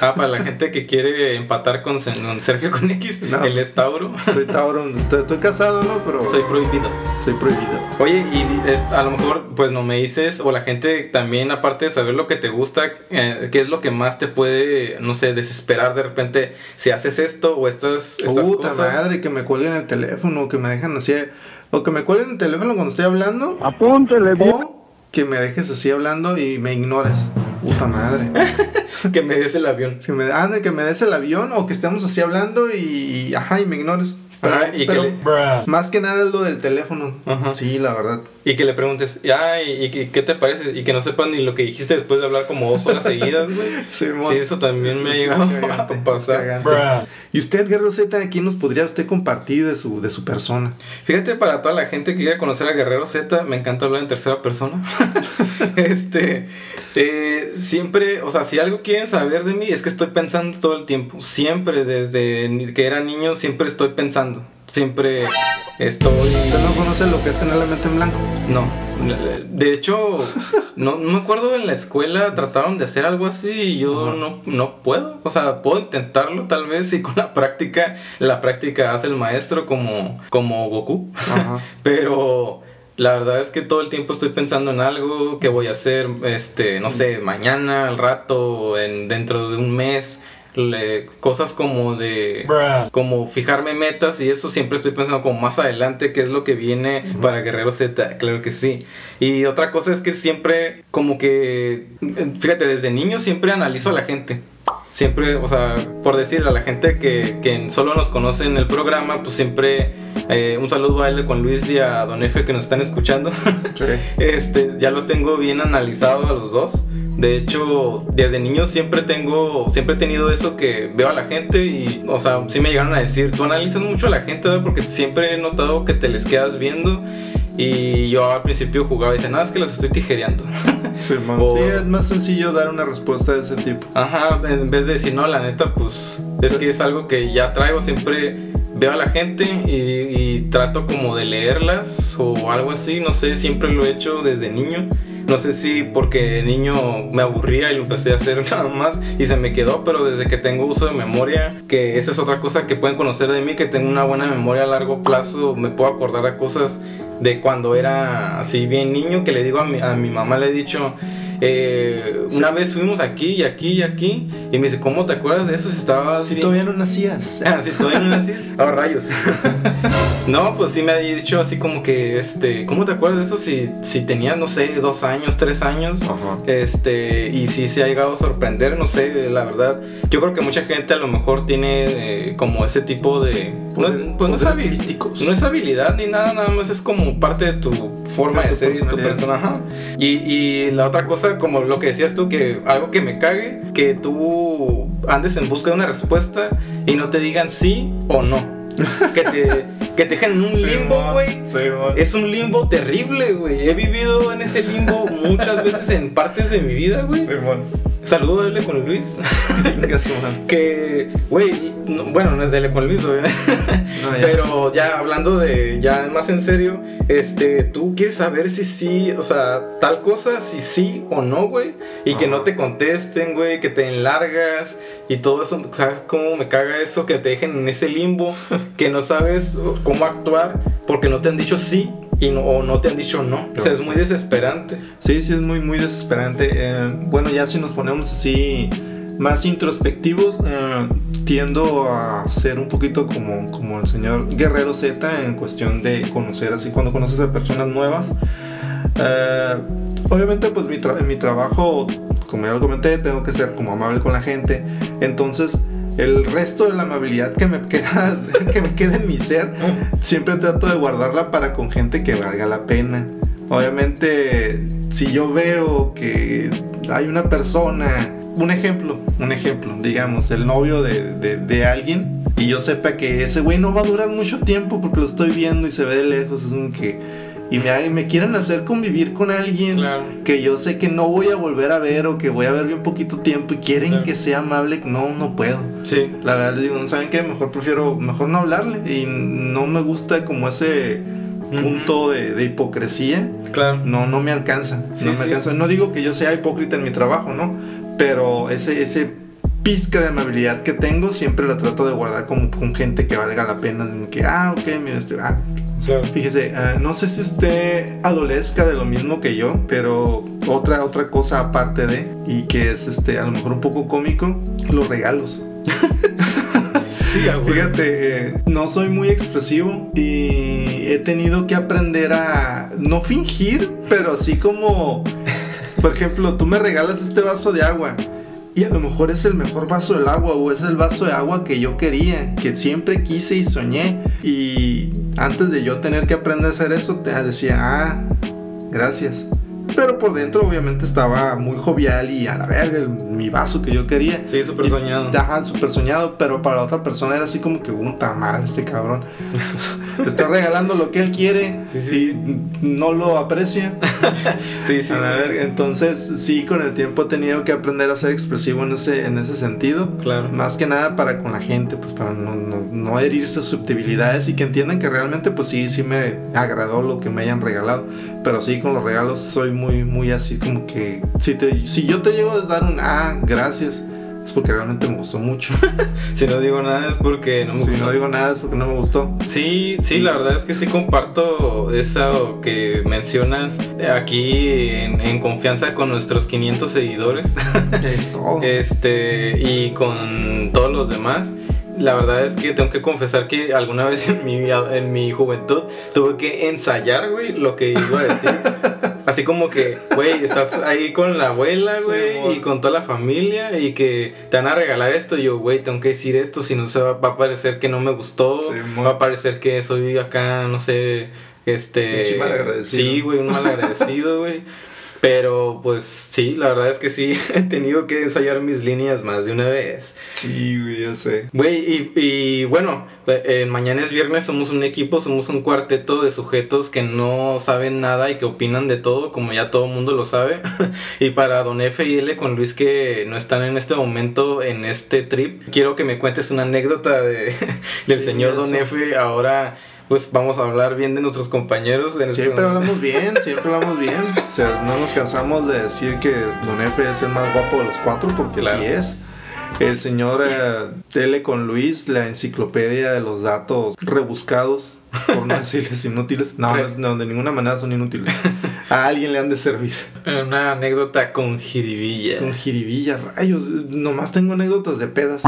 Ah, para la gente que quiere empatar con, Sergio con X, No. él es Tauro. Soy Tauro. Estoy, estoy casado, ¿no? Pero Soy prohibido. soy prohibido. Oye, y es- a lo mejor, pues no me dices, o la gente también, aparte de saber lo que te gusta, eh, ¿qué es lo que más te puede, no sé, desesperar de repente si haces esto o estas, estas Puta cosas? madre, que me cuelguen el teléfono, que me dejan así. O que me cuelguen el teléfono cuando estoy hablando. Apúntele O que me dejes así hablando y me ignores. Puta madre. que me des el avión. Que me, ah, que me des el avión o que estemos así hablando y, ajá, y me ignores. Pero, Ajá, y que pero le- Bruh. más que nada es lo del teléfono. Ajá. Sí, la verdad. Y que le preguntes, ay, ¿y qué, te parece? Y que no sepan ni lo que dijiste después de hablar como dos horas seguidas, güey. Sí, Sí, eso también me ha llegado cagante, a pasar. Y usted, Guerrero Z, ¿quién nos podría usted compartir de su, de su persona? Fíjate, para toda la gente que quiere conocer a Guerrero Z, me encanta hablar en tercera persona. este, eh, siempre, o sea, si algo quieren saber de mí, es que estoy pensando todo el tiempo. Siempre, desde que era niño, siempre estoy pensando. Siempre estoy. ¿Usted no conoce lo que es tener la mente en blanco? No, de hecho, no, no me acuerdo en la escuela trataron de hacer algo así y yo no, no puedo. O sea, puedo intentarlo tal vez y con la práctica, la práctica hace el maestro como, como Goku. Pero la verdad es que todo el tiempo estoy pensando en algo que voy a hacer, este, no sé, mañana, al rato, en, dentro de un mes. Le- cosas como de como fijarme metas y eso siempre estoy pensando como más adelante qué es lo que viene para Guerrero Z, claro que sí. Y otra cosa es que siempre como que fíjate, desde niño siempre analizo a la gente. Siempre, o sea, por decir a la gente que, que solo nos conoce en el programa, pues siempre eh, un saludo a él con Luis y a Don Efe que nos están escuchando. Este, ya los tengo bien analizados a los dos. De hecho, desde niño siempre tengo, siempre he tenido eso que veo a la gente y, o sea, sí me llegaron a decir, tú analizas mucho a la gente, ¿verdad? porque siempre he notado que te les quedas viendo. Y yo al principio jugaba y decía, nada, es que los estoy tijereando. Sí. O- Sí, es más sencillo dar una respuesta de ese tipo. Ajá, en vez de decir, no, la neta, pues es que es algo que ya traigo, siempre veo a la gente y, y trato como de leerlas o algo así, no sé, siempre lo he hecho desde niño. No sé si porque de niño me aburría y lo empecé a hacer nada más y se me quedó, pero desde que tengo uso de memoria, que esa es otra cosa que pueden conocer de mí, que tengo una buena memoria a largo plazo, me puedo acordar a cosas de cuando era así bien niño, que le digo a mi, a mi mamá, le he dicho, eh, una vez fuimos aquí y aquí y aquí, y me dice, ¿cómo te acuerdas de eso si estabas Si bien- todavía no nacías. Ah, sí, todavía no nací. Ah, rayos. no, pues sí me ha dicho así como que, este, ¿cómo te acuerdas de eso si, si tenías, no sé, dos años, tres años? Ajá. Este, y sí se ha llegado a sorprender, no sé, la verdad. Yo creo que mucha gente a lo mejor tiene eh, como ese tipo de. No, Poder- pues no es, poderes habi- místicos. no es habilidad ni nada, nada más es como parte de tu forma De de tu ser y tu personalidad. persona. ajá. Y, y la otra cosa, como lo que decías tú, que algo que me cague, que tú andes en busca de una respuesta y no te digan sí o no. que, te, que te dejen en un limbo, Simón, güey. Simón. Es un limbo terrible, güey. He vivido en ese limbo muchas veces en partes de mi vida, güey. Simón. Saludo a L con Luis. Que, güey, no- bueno, no es de con Luis. No, ya. Pero ya hablando de, ya más en serio, este, tú quieres saber si sí, o sea, tal cosa, si sí o no, güey. Y que no te contesten, güey, que te enlargas y todo eso. ¿Sabes cómo me caga eso? Que te dejen en ese limbo, que no sabes cómo actuar porque no te han dicho sí y no, o no te han dicho no. O sea, es muy desesperante. Sí, sí, es muy, muy desesperante. Eh, bueno, ya si nos ponemos así más introspectivos, eh, tiendo a ser un poquito como, como el señor Guerrero Z en cuestión de conocer, así cuando conoces a personas nuevas. Eh, obviamente, pues mi tra- mi trabajo, como ya lo comenté, tengo que ser como amable con la gente. Entonces, el resto de la amabilidad que me queda, que me queda en mi ser, siempre trato de guardarla para con gente que valga la pena. Obviamente, si yo veo que hay una persona, un ejemplo, un ejemplo, digamos, el novio de, de- de alguien, y yo sepa que ese güey no va a durar mucho tiempo porque lo estoy viendo y se ve de lejos, es como que... Y me, me quieren hacer convivir con alguien Claro. que yo sé que no voy a volver a ver o que voy a ver bien poquito tiempo y quieren Claro. que sea amable, no, no puedo. Sí. La verdad, digo, ¿no saben qué? Mejor prefiero, mejor no hablarle. Y no me gusta como ese punto de, de hipocresía. Claro. No, no me alcanza. Sí, no me sí. alcanza. No digo que yo sea hipócrita en mi trabajo, ¿no? Pero ese, ese pizca de amabilidad que tengo siempre la trato de guardar como con gente que valga la pena. Que, ah, ok, mira, este, ah, Claro. Fíjese, ah, no sé si usted adolezca de lo mismo que yo, pero otra, otra cosa aparte de, y que es este, a lo mejor un poco cómico, los regalos. Sí. Fíjate, eh, no soy muy expresivo y he tenido que aprender a no fingir, pero así como, por ejemplo, tú me regalas este vaso de agua. Y a lo mejor es el mejor vaso del agua o es el vaso de agua que yo quería, que siempre quise y soñé. Y antes de yo tener que aprender a hacer eso, te decía, ah, gracias. Pero por dentro obviamente estaba muy jovial y a la verga, el- mi vaso que yo quería. Sí, súper soñado. Ajá, súper soñado, pero para la otra persona era así como que un tamal este cabrón. Le estoy regalando lo que él quiere Sí, sí, y no lo aprecia. Sí, sí. A verga. Entonces, sí, con el tiempo he tenido que aprender a ser expresivo en ese, en ese sentido. Claro. Más que nada para con la gente, pues para no, no, no herir sus susceptibilidades y que entiendan que realmente, pues sí, sí me agradó lo que me hayan regalado. Pero sí, con los regalos soy muy, muy así como que si, te, si yo te llego a dar un, ah, gracias, es porque realmente me gustó mucho. Si no digo nada es porque no me si gustó. no digo nada es porque no me gustó. Sí, sí, la verdad es que sí comparto eso que mencionas aquí en, en confianza con nuestros 500 seguidores. Es todo. este y con todos los demás. La verdad es que tengo que confesar que alguna vez en mi, en mi juventud tuve que ensayar, güey, lo que iba a decir. Así como que, güey, estás ahí con la abuela, güey, y con toda la familia y que te van a regalar esto. Y yo, güey, tengo que decir esto, si no se va, va a parecer que no me gustó. Sí, va a parecer que soy acá, no sé, este... Pinche malagradecido. Sí, güey, un malagradecido, güey. Pero pues sí, la verdad es que sí, he tenido que ensayar mis líneas más de una vez. Sí, güey, ya sé. Güey, y, y bueno, eh, mañana es viernes, somos un equipo, somos un cuarteto de sujetos que no saben nada y que opinan de todo, como ya todo el mundo lo sabe. y para Don F y L con Luis que no están en este momento en este trip, quiero que me cuentes una anécdota de, del Sí, señor Don. F. Ahora, pues vamos a hablar bien de nuestros compañeros. En este Siempre hablamos bien, siempre hablamos bien. O sea, no nos cansamos de decir que Don F es el más guapo de los cuatro, porque Claro. sí es. El señor eh, Tele con Luis, la enciclopedia de los datos rebuscados, por no decirles inútiles. No, no, de ninguna manera son inútiles. A alguien le han de servir. Una anécdota con jiribilla. Con jiribilla, rayos. Nomás tengo anécdotas de pedas.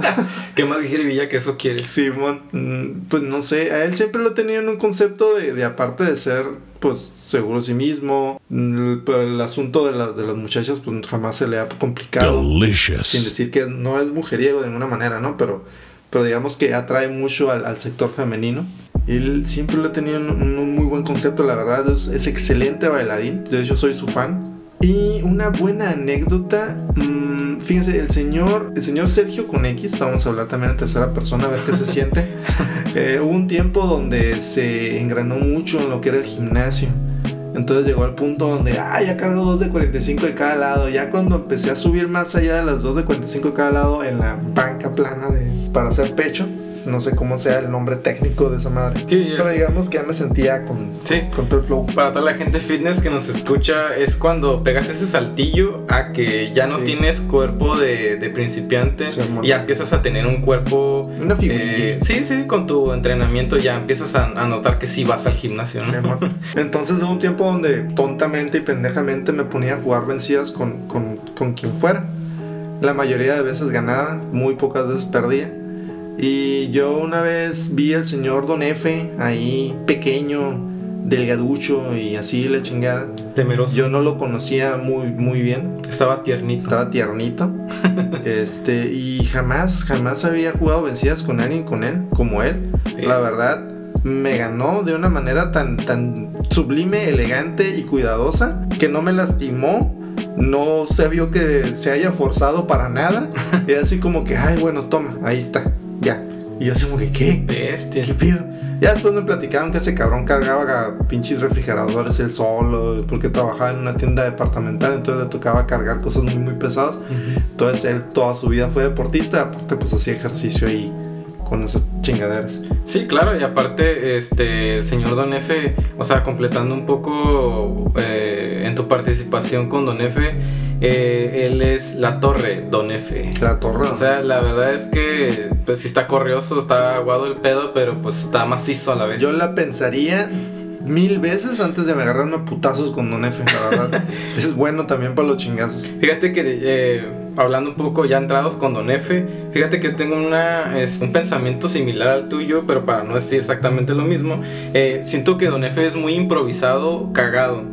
¿Qué más jiribilla que eso quieres? Simón, mm, pues no sé, a él siempre lo tenido en un concepto de, de aparte de ser, pues, seguro de sí mismo, mm, pero el asunto de, la- de las muchachas, pues jamás se le ha complicado, sin Delicious. decir que no es mujeriego de ninguna manera, ¿no? Pero, pero digamos que atrae mucho al, al sector femenino. Él siempre lo ha tenido en un, muy buen concepto, la verdad, es, es excelente bailarín, de hecho soy su fan. Y una buena anécdota, mm, fíjense, el señor, el señor Sergio con X, vamos a hablar también en tercera persona, a ver qué se siente. Eh, hubo un tiempo donde se engranó mucho en lo que era el gimnasio. Entonces llegó al punto donde, ah, ya cargo dos de 45 de cada lado. Ya cuando empecé a subir más allá de las dos de 45 de cada lado en la banca plana de, para hacer pecho, no sé cómo sea el nombre técnico de esa madre. Sí, Pero digamos que ya me sentía con, Sí. con todo el flow. Para toda la gente fitness que nos escucha, es cuando pegas ese saltillo a que ya no Sí. tienes cuerpo de, de principiante y ya empiezas a tener un cuerpo. Una figurilla. eh, sí, sí, con tu entrenamiento ya empiezas a, a notar que sí vas al gimnasio, ¿no? Entonces hubo un tiempo donde tontamente y pendejamente me ponía a jugar vencidas con, con, con quien fuera. La mayoría de veces ganaba, muy pocas veces perdía. Y yo una vez vi al señor Don F ahí pequeño, delgaducho y así la chingada. Temeroso. Yo no lo conocía muy, muy bien. Estaba tiernito. Estaba tiernito. este, y jamás, jamás había jugado vencidas con alguien con él, como él. La verdad, me ganó de una manera tan, tan sublime, elegante y cuidadosa que no me lastimó. No se vio que se haya forzado para nada. Era así como que, ay, bueno, toma, ahí está, ya. Y yo así como que, ¿qué? Bestia. ¿Qué pido? Ya después me platicaron que ese cabrón cargaba pinches refrigeradores él solo, porque trabajaba en una tienda departamental, entonces le tocaba cargar cosas muy, muy pesadas. Entonces él toda su vida fue deportista, aparte pues hacía ejercicio ahí con esas chingaderas. Sí, claro, y aparte, este, el señor Don F, o sea, completando un poco eh, en tu participación con Don F, eh, él es la torre Don F. La torre. O sea, la verdad es que, pues sí está corrioso, está aguado el pedo, pero pues está macizo a la vez. yo la pensaría mil veces antes de me agarrarme a putazos con Don F, la verdad. es bueno también para los chingazos. Fíjate que, eh, hablando un poco ya entrados con Don F, fíjate que yo tengo una, es, un pensamiento similar al tuyo, pero para no decir exactamente lo mismo, eh, siento que Don F es muy improvisado, cagado.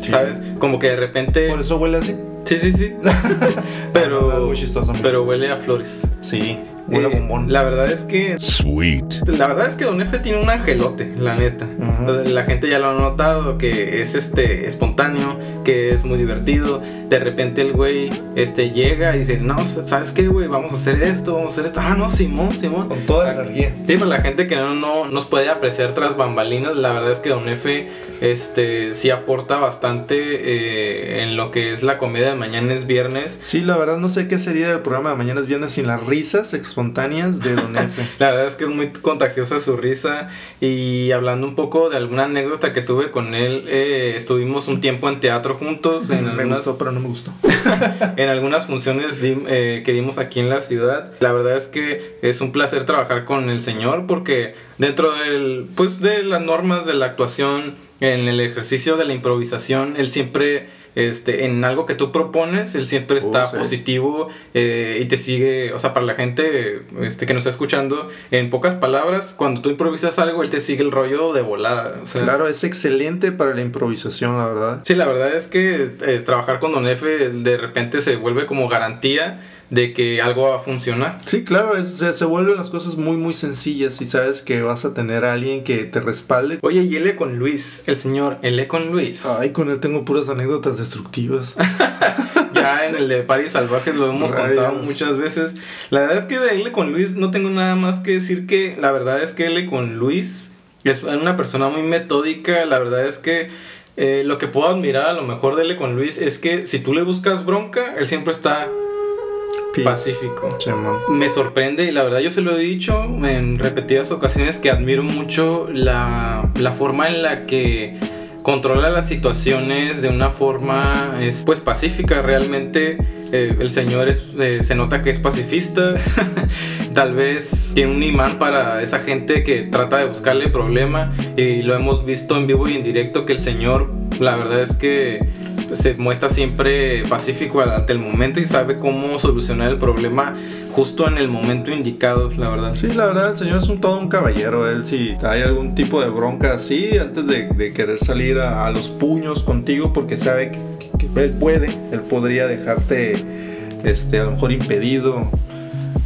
Sí. ¿Sabes? Como que de repente... Por eso huele así. Sí, sí, sí. No, pero muy chistoso, muy pero huele a flores. Sí, huele a Eh, bombón. La verdad es que Sweet. La verdad es que Don F tiene un angelote, la neta. Ujú. La gente ya lo ha notado, que es este espontáneo, que es muy divertido. De repente el güey este, llega y dice, no, ¿sabes qué, güey? Vamos a hacer esto, vamos a hacer esto. Ah, no, Simón, Simón. Con toda la energía. Sí, para la gente que no, no nos puede apreciar tras bambalinas, la verdad es que Don F este, sí aporta bastante eh, en lo que es la comedia de mañana es viernes. Sí, la verdad no sé qué sería el programa de mañana es viernes sin las risas espontáneas de Don F. La verdad es que es muy contagiosa su risa y hablando un poco de alguna anécdota que tuve con él, eh, estuvimos un tiempo en teatro juntos, en, me algunas, gustó, pero no en algunas funciones eh, que dimos aquí en la ciudad. La verdad es que es un placer trabajar con el señor porque dentro del, pues, de las normas de la actuación, en el ejercicio de la improvisación, él siempre... Este, en algo que tú propones, él siempre está Oh, sí. positivo eh, y te sigue, o sea, para la gente este, que nos está escuchando, en pocas palabras, cuando tú improvisas algo, él te sigue el rollo de volada. O sea, Claro, es excelente para la improvisación, la verdad. Sí, la verdad es que eh, trabajar con Don F de repente se vuelve como garantía de que algo va a funcionar. Sí, claro, es- se, se vuelven las cosas muy, muy sencillas y sabes que vas a tener a alguien que te respalde. Oye, y él con Luis, el señor, él con Luis. Ay, con él tengo puras anécdotas destructivas. Ya en el de Paris Salvajes lo hemos Rayos. contado muchas veces. La verdad es que de él con Luis no tengo nada más que decir que la verdad es que él con Luis es una persona muy metódica. La verdad es que eh, lo que puedo admirar a lo mejor de él con Luis es que si tú le buscas bronca, él siempre está Peace. Pacífico. Me sorprende y la verdad yo se lo he dicho en repetidas ocasiones que admiro mucho la, la forma en la que controla las situaciones de una forma es, pues pacífica realmente eh, el señor es, eh, se nota que es pacifista tal vez tiene un imán para esa gente que trata de buscarle problema y lo hemos visto en vivo y en directo que el señor la verdad es que se muestra siempre pacífico ante el momento y sabe cómo solucionar el problema justo en el momento indicado, la verdad. Sí, la verdad, el señor es un todo un caballero. Él, si hay algún tipo de bronca así, antes de, de querer salir a, a los puños contigo, porque sabe que, que él puede, él podría dejarte, este, a lo mejor impedido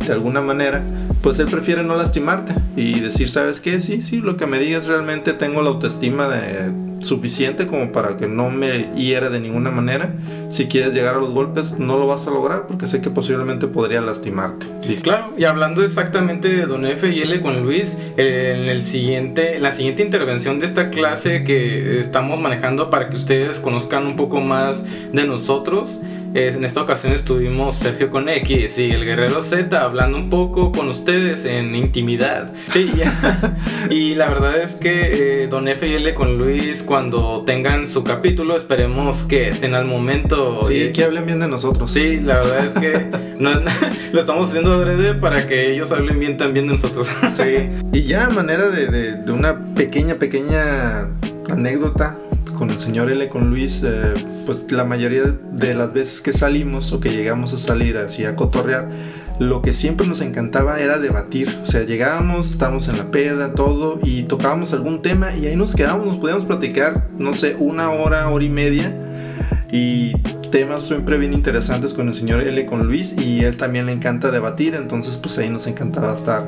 de alguna manera, pues él prefiere no lastimarte y decir, ¿sabes qué? Sí, sí, lo que me digas realmente tengo la autoestima de suficiente como para que no me hiera de ninguna manera. Si quieres llegar a los golpes, no lo vas a lograr porque sé que posiblemente podría lastimarte. Dije, Claro, y hablando exactamente de Don F y L con Luis, eh, en, el siguiente, en la siguiente intervención de esta clase que estamos manejando para que ustedes conozcan un poco más de nosotros, en esta ocasión estuvimos Sergio con X y el Guerrero Z hablando un poco con ustedes en intimidad. Sí, ya. y la verdad es que eh, Don F y L con Luis, cuando tengan su capítulo, esperemos que estén al momento. Sí, Y- que hablen bien de nosotros. Sí, la verdad es que no- lo estamos haciendo adrede para que ellos hablen bien también de nosotros. Sí. Y ya a manera de, de- de una pequeña, pequeña anécdota con el señor L, con Luis, eh, pues la mayoría de las veces que salimos o que llegamos a salir así a cotorrear, lo que siempre nos encantaba era debatir. O sea, llegábamos, estábamos en la peda, todo, y tocábamos algún tema y ahí nos quedábamos, nos podíamos platicar, no sé, una hora, hora y media. Y temas siempre bien interesantes con el señor L, con Luis, y él también le encanta debatir, entonces pues ahí nos encantaba estar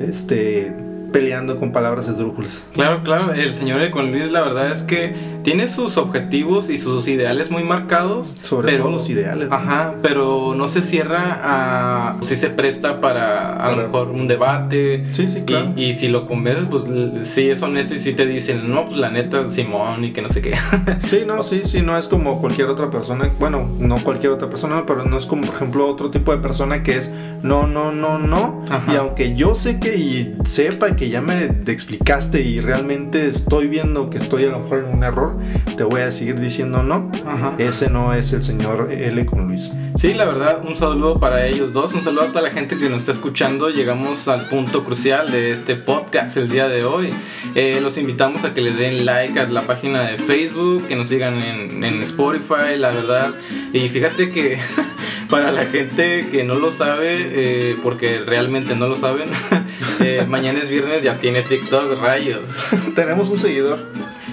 este, peleando con palabras esdrújulas. Claro, claro, el señor L. con Luis la verdad es que tiene sus objetivos y sus ideales muy marcados. Sobre pero- todo los ideales. ¿no? Ajá, pero no se cierra a... si se presta para a lo mejor un debate. Sí, sí, claro. Y, y si lo convences, pues sí es honesto y sí te dicen, no, pues la neta, Simón y que no sé qué. Sí, no, sí, sí, no es como cualquier otra persona. Bueno, no cualquier otra persona, pero no es como, por ejemplo, otro tipo de persona que es no, no, no, no. Ajá. Y aunque yo sé que y sepa que ya me te explicaste y realmente estoy viendo que estoy a lo mejor en un error, te voy a seguir diciendo no. Ajá. Ese no es el señor L con Luis. Sí, la verdad, un saludo para ellos dos, un saludo a toda la gente que nos está escuchando. Llegamos al punto crucial de este podcast el día de hoy. Eh, los invitamos a que le den like a la página de Facebook, que nos sigan en, en Spotify, la verdad. Y fíjate que para la gente que no lo sabe, eh, porque realmente no lo saben, eh, mañana es viernes, ya tiene TikTok, rayos. Tenemos un seguidor.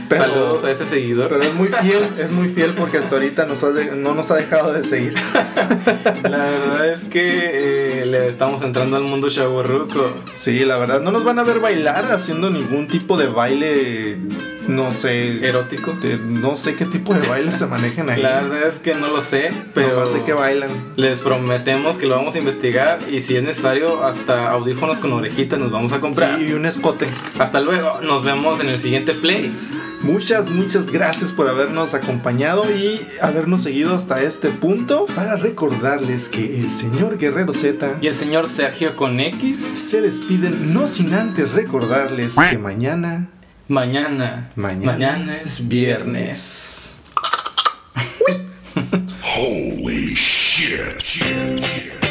Pero, Saludos a ese seguidor. pero es muy fiel, es muy fiel porque hasta ahorita nos ha de- no nos ha dejado de seguir. La verdad es que eh, le estamos entrando al mundo chaburruco. Sí, la verdad, no nos van a ver bailar haciendo ningún tipo de baile, no sé, Erótico. de- no sé qué tipo de baile se manejan ahí. La verdad es que no lo sé, pero Nomás sé que bailan. les prometemos que lo vamos a investigar y si es necesario hasta audífonos con orejitas nos vamos a comprar. Sí, y un escote. Hasta luego, nos vemos en el siguiente play. Muchas, muchas gracias por habernos acompañado y habernos seguido hasta este punto para recordarles que el señor Guerrero Z Y el señor Sergio con X, se despiden no sin antes recordarles que mañana Mañana. Mañana. Mañana es viernes. Holy shit. shit, shit.